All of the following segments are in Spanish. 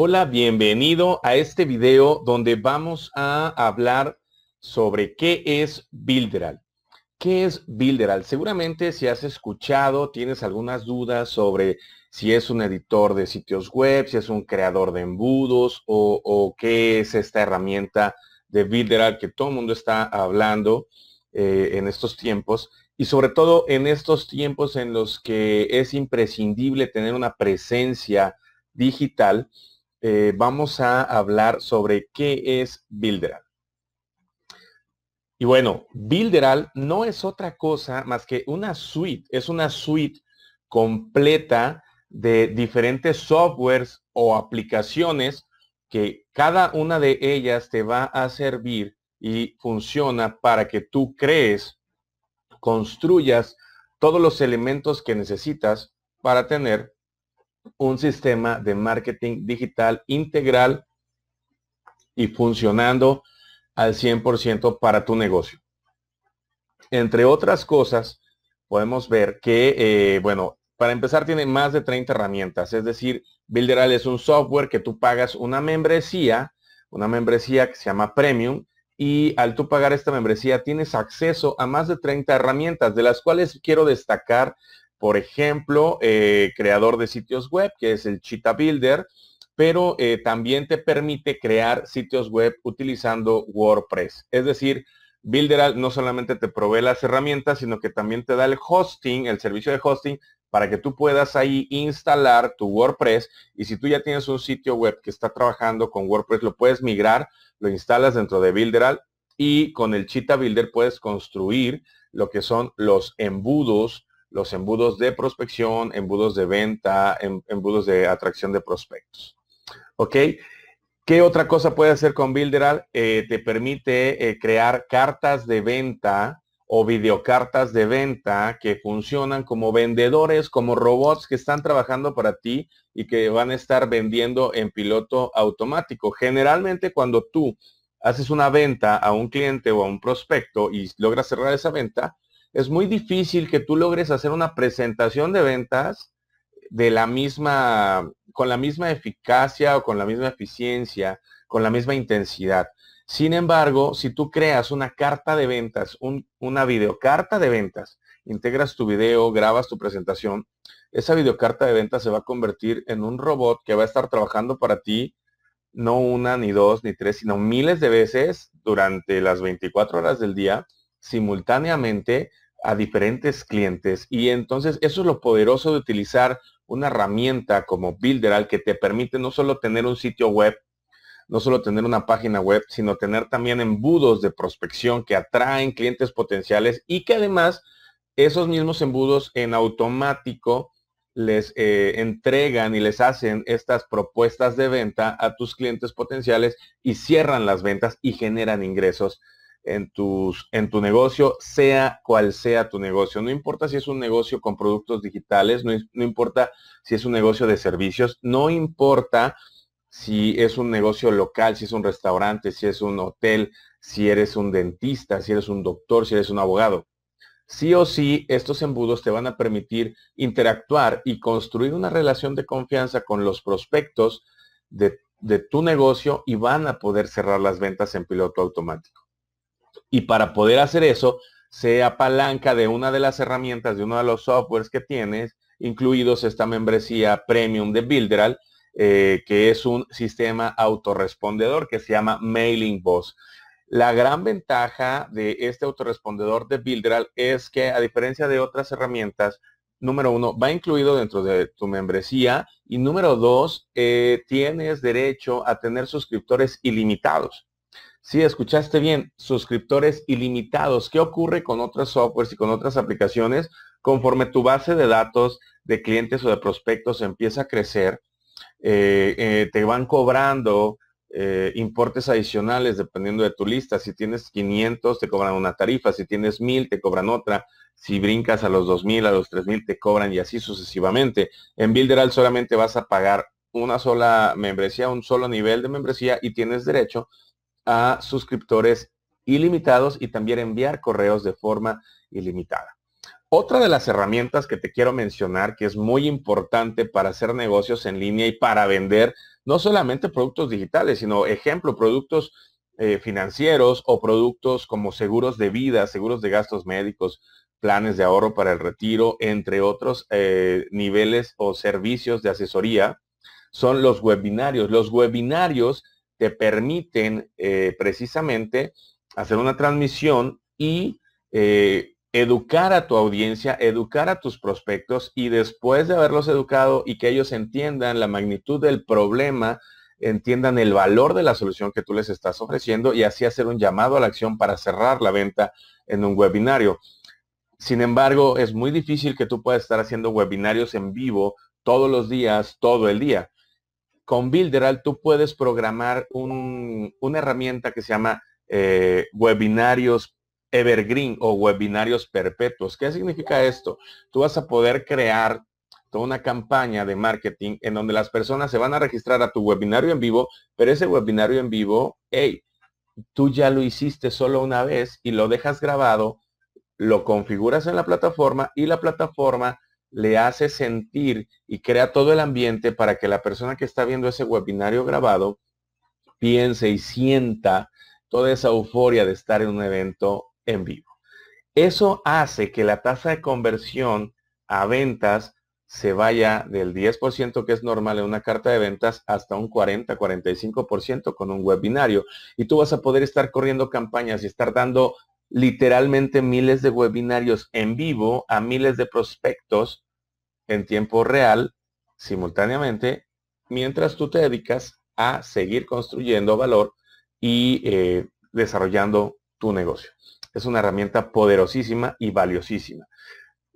Hola, bienvenido a este video donde vamos a hablar sobre qué es Builderal. ¿Qué es Builderal? Seguramente si has escuchado, tienes algunas dudas sobre si es un editor de sitios web, si es un creador de embudos o, qué es esta herramienta de Builderal que todo el mundo está hablando eh, en estos tiempos y sobre todo en estos tiempos en los que es imprescindible tener una presencia digital eh, vamos a hablar sobre qué es Builderal. Y bueno, Builderal no es otra cosa más que una suite, es una suite completa de diferentes softwares o aplicaciones que cada una de ellas te va a servir y funciona para que tú crees, construyas todos los elementos que necesitas para tener un sistema de marketing digital integral y funcionando al 100% para tu negocio. Entre otras cosas, podemos ver que, eh, bueno, para empezar tiene más de 30 herramientas, es decir, Builderal es un software que tú pagas una membresía, una membresía que se llama Premium, y al tú pagar esta membresía tienes acceso a más de 30 herramientas, de las cuales quiero destacar por ejemplo, eh, creador de sitios web, que es el Cheetah Builder, pero eh, también te permite crear sitios web utilizando WordPress. Es decir, Builderal no solamente te provee las herramientas, sino que también te da el hosting, el servicio de hosting, para que tú puedas ahí instalar tu WordPress. Y si tú ya tienes un sitio web que está trabajando con WordPress, lo puedes migrar, lo instalas dentro de Builderal y con el Cheetah Builder puedes construir lo que son los embudos los embudos de prospección, embudos de venta, em, embudos de atracción de prospectos. ¿Ok? ¿Qué otra cosa puede hacer con Builderal? Eh, te permite eh, crear cartas de venta o videocartas de venta que funcionan como vendedores, como robots que están trabajando para ti y que van a estar vendiendo en piloto automático. Generalmente cuando tú haces una venta a un cliente o a un prospecto y logras cerrar esa venta, es muy difícil que tú logres hacer una presentación de ventas de la misma, con la misma eficacia o con la misma eficiencia, con la misma intensidad. Sin embargo, si tú creas una carta de ventas, una videocarta de ventas, integras tu video, grabas tu presentación, esa videocarta de ventas se va a convertir en un robot que va a estar trabajando para ti no una, ni dos, ni tres, sino miles de veces durante las 24 horas del día simultáneamente a diferentes clientes. Y entonces eso es lo poderoso de utilizar una herramienta como Builderal que te permite no solo tener un sitio web, no solo tener una página web, sino tener también embudos de prospección que atraen clientes potenciales y que además esos mismos embudos en automático les eh, entregan y les hacen estas propuestas de venta a tus clientes potenciales y cierran las ventas y generan ingresos en, tus, en tu negocio, sea cual sea tu negocio. No importa si es un negocio con productos digitales, no, no importa si es un negocio de servicios, no importa si es un negocio local, si es un restaurante, si es un hotel, si eres un dentista, si eres un doctor, si eres un abogado. Sí o sí, estos embudos te van a permitir interactuar y construir una relación de confianza con los prospectos de, de tu negocio y van a poder cerrar las ventas en piloto automático. Y para poder hacer eso, se apalanca de una de las herramientas, de uno de los softwares que tienes, incluidos esta membresía premium de Builderal, eh, que es un sistema autorrespondedor que se llama Mailing Boss. La gran ventaja de este autorrespondedor de Builderal es que a diferencia de otras herramientas, número uno, va incluido dentro de tu membresía y número dos, eh, tienes derecho a tener suscriptores ilimitados. Sí, escuchaste bien, suscriptores ilimitados. ¿Qué ocurre con otros softwares y con otras aplicaciones? Conforme tu base de datos de clientes o de prospectos empieza a crecer, eh, eh, te van cobrando eh, importes adicionales dependiendo de tu lista. Si tienes 500, te cobran una tarifa. Si tienes 1000, te cobran otra. Si brincas a los 2000, a los 3000, te cobran y así sucesivamente. En Builderal solamente vas a pagar una sola membresía, un solo nivel de membresía y tienes derecho a suscriptores ilimitados y también enviar correos de forma ilimitada. Otra de las herramientas que te quiero mencionar que es muy importante para hacer negocios en línea y para vender no solamente productos digitales, sino ejemplo, productos eh, financieros o productos como seguros de vida, seguros de gastos médicos, planes de ahorro para el retiro, entre otros eh, niveles o servicios de asesoría, son los webinarios. Los webinarios te permiten eh, precisamente hacer una transmisión y educar a tu audiencia, educar a tus prospectos y después de haberlos educado y que ellos entiendan la magnitud del problema, entiendan el valor de la solución que tú les estás ofreciendo y así hacer un llamado a la acción para cerrar la venta en un webinario. Sin embargo, es muy difícil que tú puedas estar haciendo webinarios en vivo todos los días, todo el día. Con Builderal tú puedes programar una herramienta que se llama eh, webinarios evergreen o webinarios perpetuos. ¿Qué significa esto? Tú vas a poder crear toda una campaña de marketing en donde las personas se van a registrar a tu webinario en vivo, pero ese webinario en vivo, hey, tú ya lo hiciste solo una vez y lo dejas grabado, lo configuras en la plataforma y la plataforma le hace sentir y crea todo el ambiente para que la persona que está viendo ese webinario grabado piense y sienta toda esa euforia de estar en un evento en vivo. Eso hace que la tasa de conversión a ventas se vaya del 10% que es normal en una carta de ventas hasta un 40-45% con un webinario. Y tú vas a poder estar corriendo campañas y estar dando literalmente miles de webinarios en vivo a miles de prospectos en tiempo real simultáneamente mientras tú te dedicas a seguir construyendo valor y eh, desarrollando tu negocio. Es una herramienta poderosísima y valiosísima.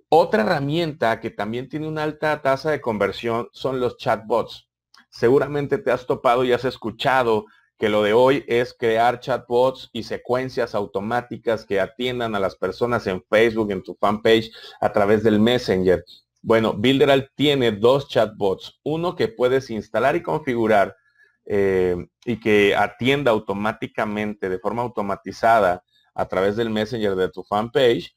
Otra herramienta que también tiene una alta tasa de conversión son los chatbots. Seguramente te has topado y has escuchado que lo de hoy es crear chatbots y secuencias automáticas que atiendan a las personas en Facebook, en tu fanpage, a través del Messenger. Bueno, Builderal tiene dos chatbots. Uno que puedes instalar y configurar eh, y que atienda automáticamente, de forma automatizada, a través del Messenger de tu fanpage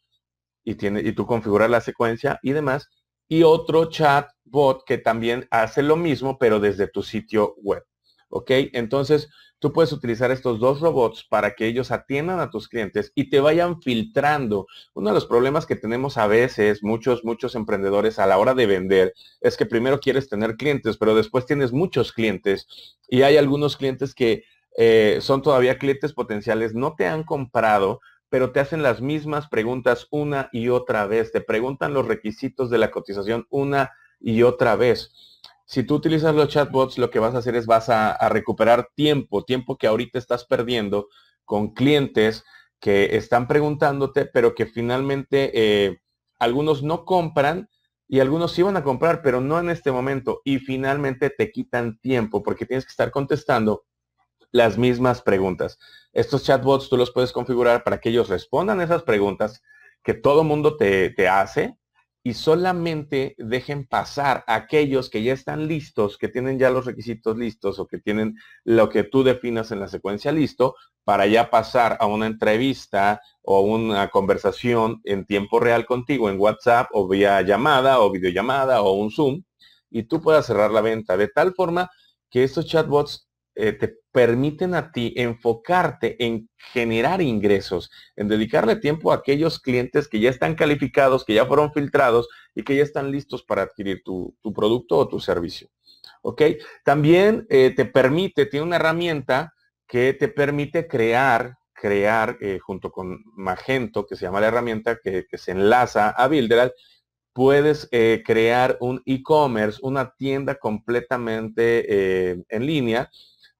y, tiene, y tú configuras la secuencia y demás. Y otro chat bot que también hace lo mismo, pero desde tu sitio web. ¿Ok? Entonces, tú puedes utilizar estos dos robots para que ellos atiendan a tus clientes y te vayan filtrando. Uno de los problemas que tenemos a veces, muchos, muchos emprendedores a la hora de vender, es que primero quieres tener clientes, pero después tienes muchos clientes y hay algunos clientes que eh, son todavía clientes potenciales, no te han comprado, pero te hacen las mismas preguntas una y otra vez. Te preguntan los requisitos de la cotización una y otra vez. Si tú utilizas los chatbots, lo que vas a hacer es vas a, recuperar tiempo, tiempo que ahorita estás perdiendo con clientes que están preguntándote, pero que finalmente eh, algunos no compran y algunos sí van a comprar, pero no en este momento. Y finalmente te quitan tiempo porque tienes que estar contestando las mismas preguntas. Estos chatbots tú los puedes configurar para que ellos respondan esas preguntas que todo mundo te, te hace y solamente dejen pasar a aquellos que ya están listos, que tienen ya los requisitos listos o que tienen lo que tú definas en la secuencia listo, para ya pasar a una entrevista o una conversación en tiempo real contigo en WhatsApp o vía llamada o videollamada o un Zoom y tú puedas cerrar la venta. De tal forma que estos chatbots eh, te permiten a ti enfocarte en generar ingresos, en dedicarle tiempo a aquellos clientes que ya están calificados, que ya fueron filtrados y que ya están listos para adquirir tu, producto o tu servicio. ¿Ok? También eh, te permite, tiene una herramienta que te permite crear, crear eh, junto con Magento, que se llama la herramienta que, se enlaza a Builderal, puedes crear un e-commerce, una tienda completamente en línea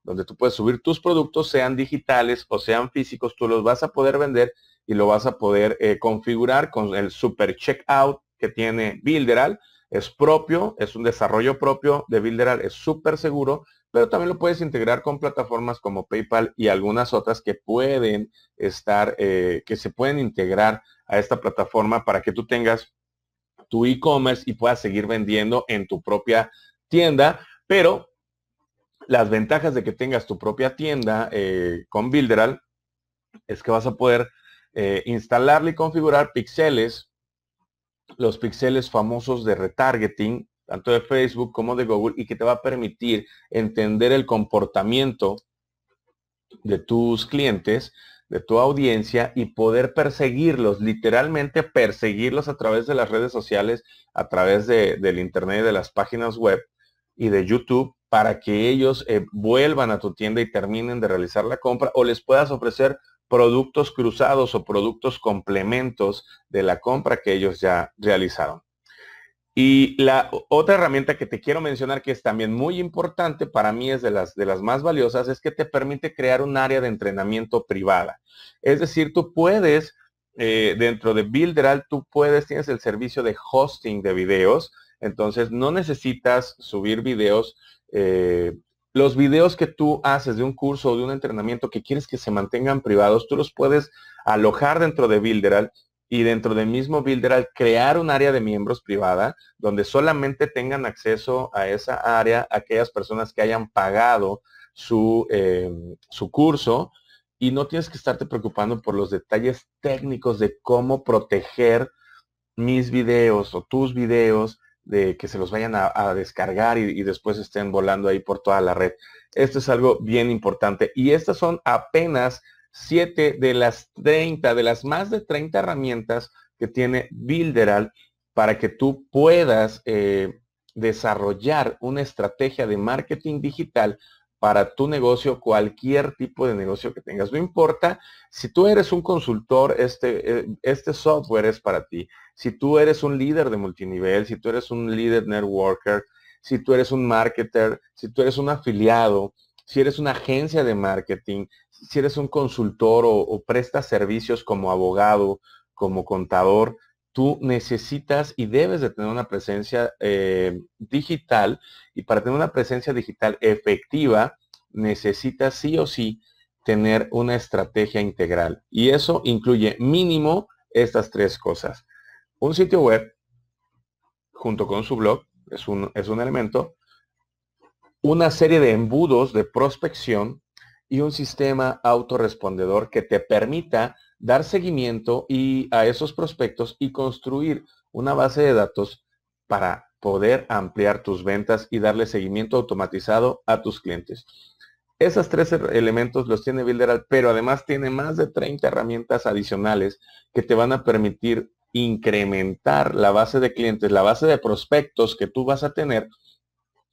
donde tú puedes subir tus productos, sean digitales o sean físicos, tú los vas a poder vender y lo vas a poder eh, configurar con el super checkout que tiene Builderal. Es propio, es un desarrollo propio de Builderal, es súper seguro, pero también lo puedes integrar con plataformas como PayPal y algunas otras que pueden estar, eh, que se pueden integrar a esta plataforma para que tú tengas tu e-commerce y puedas seguir vendiendo en tu propia tienda, pero las ventajas de que tengas tu propia tienda eh, con Builderal es que vas a poder eh, instalarle y configurar pixeles los píxeles famosos de retargeting, tanto de Facebook como de Google, y que te va a permitir entender el comportamiento de tus clientes, de tu audiencia y poder perseguirlos, literalmente perseguirlos a través de las redes sociales, a través de, del Internet, de las páginas web y de YouTube para que ellos eh, vuelvan a tu tienda y terminen de realizar la compra o les puedas ofrecer productos cruzados o productos complementos de la compra que ellos ya realizaron. Y la otra herramienta que te quiero mencionar que es también muy importante, para mí es de las, de las más valiosas, es que te permite crear un área de entrenamiento privada. Es decir, tú puedes, eh, dentro de Builderal, tú puedes, tienes el servicio de hosting de videos, entonces no necesitas subir videos. Eh, los videos que tú haces de un curso o de un entrenamiento que quieres que se mantengan privados, tú los puedes alojar dentro de Builderal y dentro del mismo Builder crear un área de miembros privada donde solamente tengan acceso a esa área aquellas personas que hayan pagado su, eh, su curso y no tienes que estarte preocupando por los detalles técnicos de cómo proteger mis videos o tus videos de que se los vayan a, descargar y, después estén volando ahí por toda la red. Esto es algo bien importante y estas son apenas 7 de las 30, de las más de 30 herramientas que tiene Builderal para que tú puedas eh, desarrollar una estrategia de marketing digital para tu negocio, cualquier tipo de negocio que tengas. No importa si tú eres un consultor, este, eh, este software es para ti. Si tú eres un líder de multinivel, si tú eres un líder networker, si tú eres un marketer, si tú eres un afiliado, si eres una agencia de marketing, si eres un consultor o, prestas servicios como abogado, como contador, tú necesitas y debes de tener una presencia eh, digital y para tener una presencia digital efectiva necesitas sí o sí tener una estrategia integral y eso incluye mínimo estas tres cosas. Un sitio web junto con su blog es un, es un elemento, una serie de embudos de prospección y un sistema autorrespondedor que te permita dar seguimiento y a esos prospectos y construir una base de datos para poder ampliar tus ventas y darle seguimiento automatizado a tus clientes. Esos tres elementos los tiene Builderal, pero además tiene más de 30 herramientas adicionales que te van a permitir incrementar la base de clientes, la base de prospectos que tú vas a tener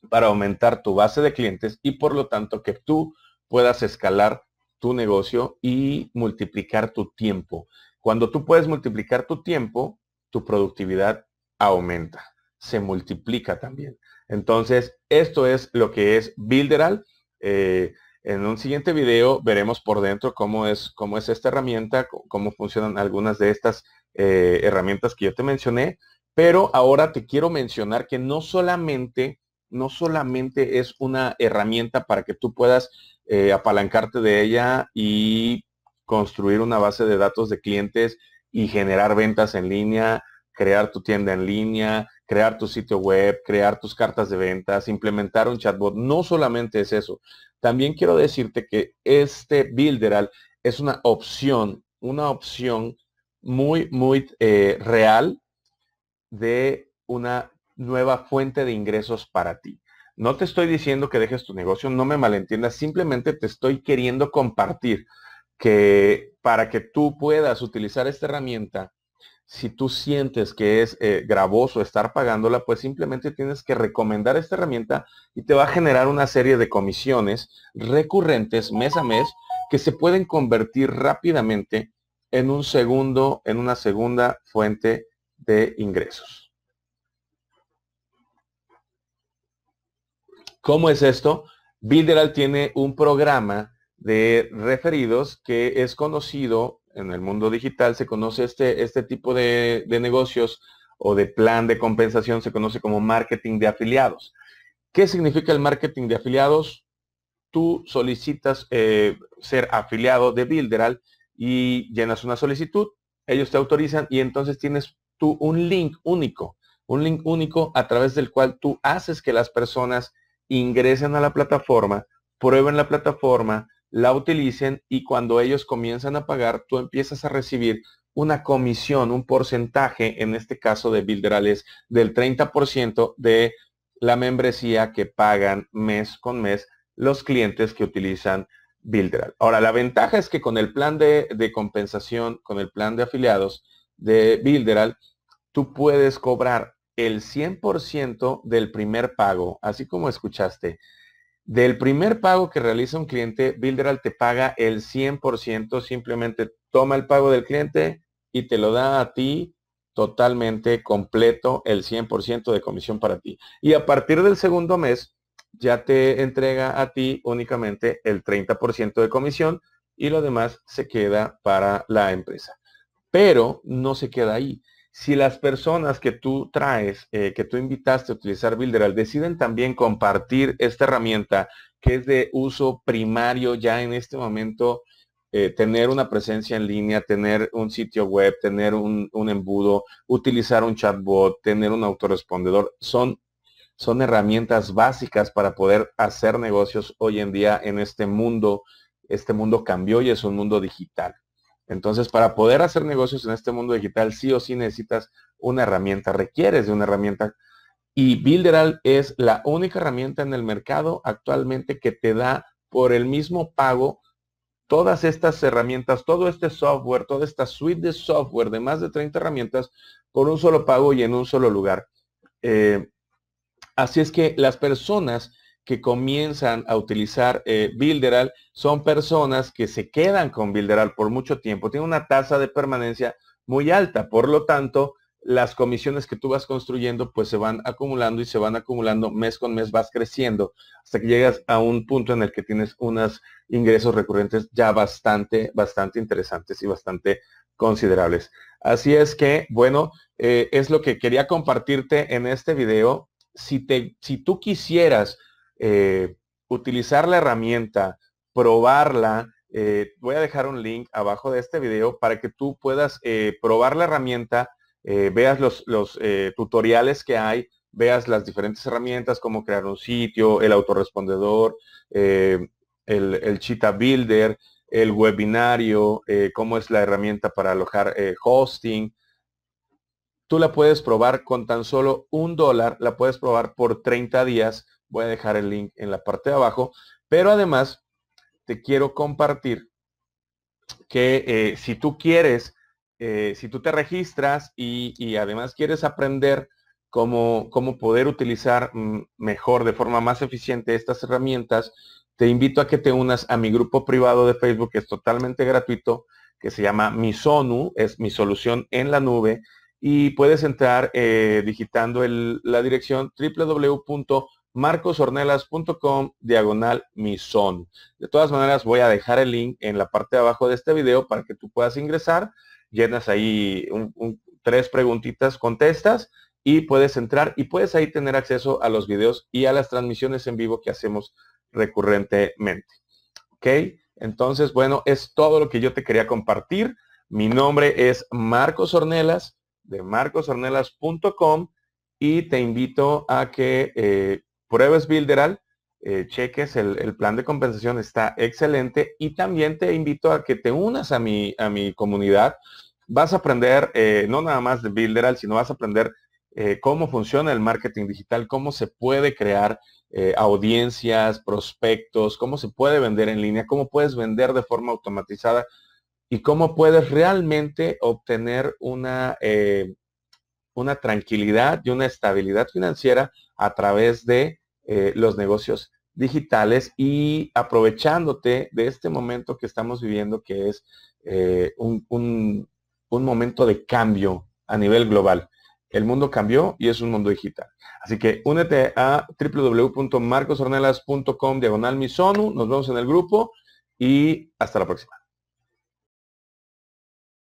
para aumentar tu base de clientes y por lo tanto que tú puedas escalar tu negocio y multiplicar tu tiempo. Cuando tú puedes multiplicar tu tiempo, tu productividad aumenta, se multiplica también. Entonces, esto es lo que es Builderal. Eh, en un siguiente video veremos por dentro cómo es, cómo es esta herramienta, cómo funcionan algunas de estas eh, herramientas que yo te mencioné. Pero ahora te quiero mencionar que no solamente, no solamente es una herramienta para que tú puedas eh, apalancarte de ella y construir una base de datos de clientes y generar ventas en línea, crear tu tienda en línea, crear tu sitio web, crear tus cartas de ventas, implementar un chatbot. No solamente es eso. También quiero decirte que este Builderal es una opción, una opción muy, muy eh, real de una nueva fuente de ingresos para ti. No te estoy diciendo que dejes tu negocio, no me malentiendas, simplemente te estoy queriendo compartir que para que tú puedas utilizar esta herramienta, si tú sientes que es eh, gravoso estar pagándola, pues simplemente tienes que recomendar esta herramienta y te va a generar una serie de comisiones recurrentes mes a mes que se pueden convertir rápidamente en un segundo, en una segunda fuente de ingresos. ¿Cómo es esto? Builderal tiene un programa de referidos que es conocido en el mundo digital, se conoce este, este tipo de, negocios o de plan de compensación, se conoce como marketing de afiliados. ¿Qué significa el marketing de afiliados? Tú solicitas eh, ser afiliado de Builderal y llenas una solicitud, ellos te autorizan y entonces tienes tú un link único, un link único a través del cual tú haces que las personas ingresen a la plataforma, prueben la plataforma, la utilicen y cuando ellos comienzan a pagar, tú empiezas a recibir una comisión, un porcentaje, en este caso de Builderal es del 30% de la membresía que pagan mes con mes los clientes que utilizan Builderal. Ahora, la ventaja es que con el plan de, de compensación, con el plan de afiliados de Builderal, tú puedes cobrar el 100% del primer pago, así como escuchaste. Del primer pago que realiza un cliente, Builderal te paga el 100%, simplemente toma el pago del cliente y te lo da a ti totalmente completo, el 100% de comisión para ti. Y a partir del segundo mes, ya te entrega a ti únicamente el 30% de comisión y lo demás se queda para la empresa. Pero no se queda ahí si las personas que tú traes, eh, que tú invitaste a utilizar Builderal, deciden también compartir esta herramienta que es de uso primario ya en este momento, eh, tener una presencia en línea, tener un sitio web, tener un, embudo, utilizar un chatbot, tener un autorrespondedor, son, son herramientas básicas para poder hacer negocios hoy en día en este mundo. Este mundo cambió y es un mundo digital. Entonces, para poder hacer negocios en este mundo digital, sí o sí necesitas una herramienta, requieres de una herramienta. Y Builderal es la única herramienta en el mercado actualmente que te da por el mismo pago todas estas herramientas, todo este software, toda esta suite de software de más de 30 herramientas por un solo pago y en un solo lugar. Eh, así es que las personas que comienzan a utilizar eh, Builderal son personas que se quedan con Builderal por mucho tiempo. Tiene una tasa de permanencia muy alta. Por lo tanto, las comisiones que tú vas construyendo pues se van acumulando y se van acumulando mes con mes, vas creciendo hasta que llegas a un punto en el que tienes unos ingresos recurrentes ya bastante, bastante interesantes y bastante considerables. Así es que, bueno, eh, es lo que quería compartirte en este video. Si, te, si tú quisieras eh, utilizar la herramienta, probarla. Eh, voy a dejar un link abajo de este video para que tú puedas eh, probar la herramienta, veas los, tutoriales que hay, veas las diferentes herramientas, como crear un sitio, el autorrespondedor, el, el Builder, el webinario, cómo es la herramienta para alojar hosting. Tú la puedes probar con tan solo un dólar, la puedes probar por 30 días Voy a dejar el link en la parte de abajo. Pero además, te quiero compartir que eh, si tú quieres, eh, si tú te registras y, además quieres aprender cómo, cómo poder utilizar mm, mejor, de forma más eficiente estas herramientas, te invito a que te unas a mi grupo privado de Facebook, que es totalmente gratuito, que se llama Misonu, es mi solución en la nube, y puedes entrar eh, digitando la dirección www marcosornelas.com diagonal misón. De todas maneras, voy a dejar el link en la parte de abajo de este video para que tú puedas ingresar, llenas ahí tres preguntitas, contestas y puedes entrar y puedes ahí tener acceso a los videos y a las transmisiones en vivo que hacemos recurrentemente. ¿Ok? Entonces, bueno, es todo lo que yo te quería compartir. Mi nombre es Marcos Ornelas de marcosornelas.com y te invito a que eh, pruebes Builderal, eh, cheques el, plan de compensación, está excelente y también te invito a que te unas a mi, a mi comunidad. Vas a aprender eh, no nada más de Builderal, sino vas a aprender eh, cómo funciona el marketing digital, cómo se puede crear audiencias, prospectos, cómo se puede vender en línea, cómo puedes vender de forma automatizada y cómo puedes realmente obtener una, una tranquilidad y una estabilidad financiera a través de eh, los negocios digitales y aprovechándote de este momento que estamos viviendo, que es eh, un, un, momento de cambio a nivel global. El mundo cambió y es un mundo digital. Así que únete a www.marcosornelas.com diagonal misonu. Nos vemos en el grupo y hasta la próxima.